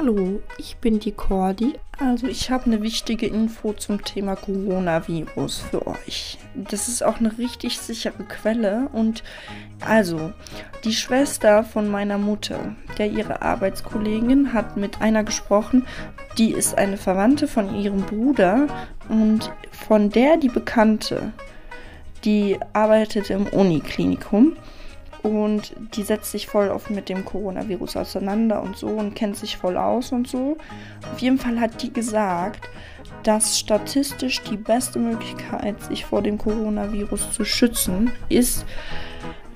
Hallo, ich bin die Cordi. Also ich habe eine wichtige Info zum Thema Coronavirus für euch. Das ist auch eine richtig sichere Quelle und also die Schwester von meiner Mutter, der ihre Arbeitskollegin hat mit einer gesprochen, die ist eine Verwandte von ihrem Bruder und von der die Bekannte, die arbeitet im Uniklinikum und die setzt sich voll oft mit dem Coronavirus auseinander und so und kennt sich voll aus und so. Auf jeden Fall hat die gesagt, dass statistisch die beste Möglichkeit, sich vor dem Coronavirus zu schützen, ist,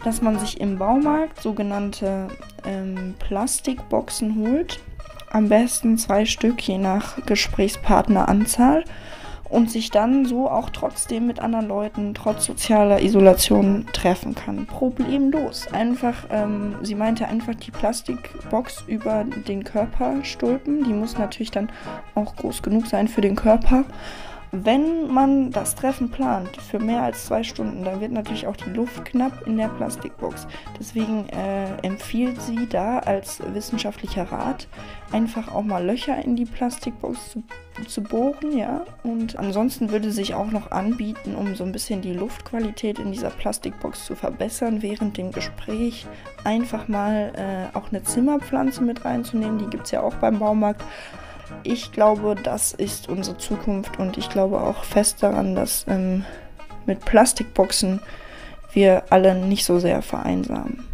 dass man sich im Baumarkt sogenannte ähm, Plastikboxen holt. Am besten zwei Stück, je nach Gesprächspartneranzahl und sich dann so auch trotzdem mit anderen Leuten trotz sozialer Isolation treffen kann. Problemlos. Einfach, ähm, sie meinte einfach die Plastikbox über den Körper stülpen. Die muss natürlich dann auch groß genug sein für den Körper. Wenn man das Treffen plant für mehr als zwei Stunden, dann wird natürlich auch die Luft knapp in der Plastikbox. Deswegen äh, empfiehlt sie da als wissenschaftlicher Rat einfach auch mal Löcher in die Plastikbox zu, zu bohren, ja. Und ansonsten würde sich auch noch anbieten, um so ein bisschen die Luftqualität in dieser Plastikbox zu verbessern, während dem Gespräch einfach mal äh, auch eine Zimmerpflanze mit reinzunehmen. Die gibt es ja auch beim Baumarkt ich glaube, das ist unsere Zukunft und ich glaube auch fest daran, dass ähm, mit Plastikboxen wir alle nicht so sehr vereinsamen.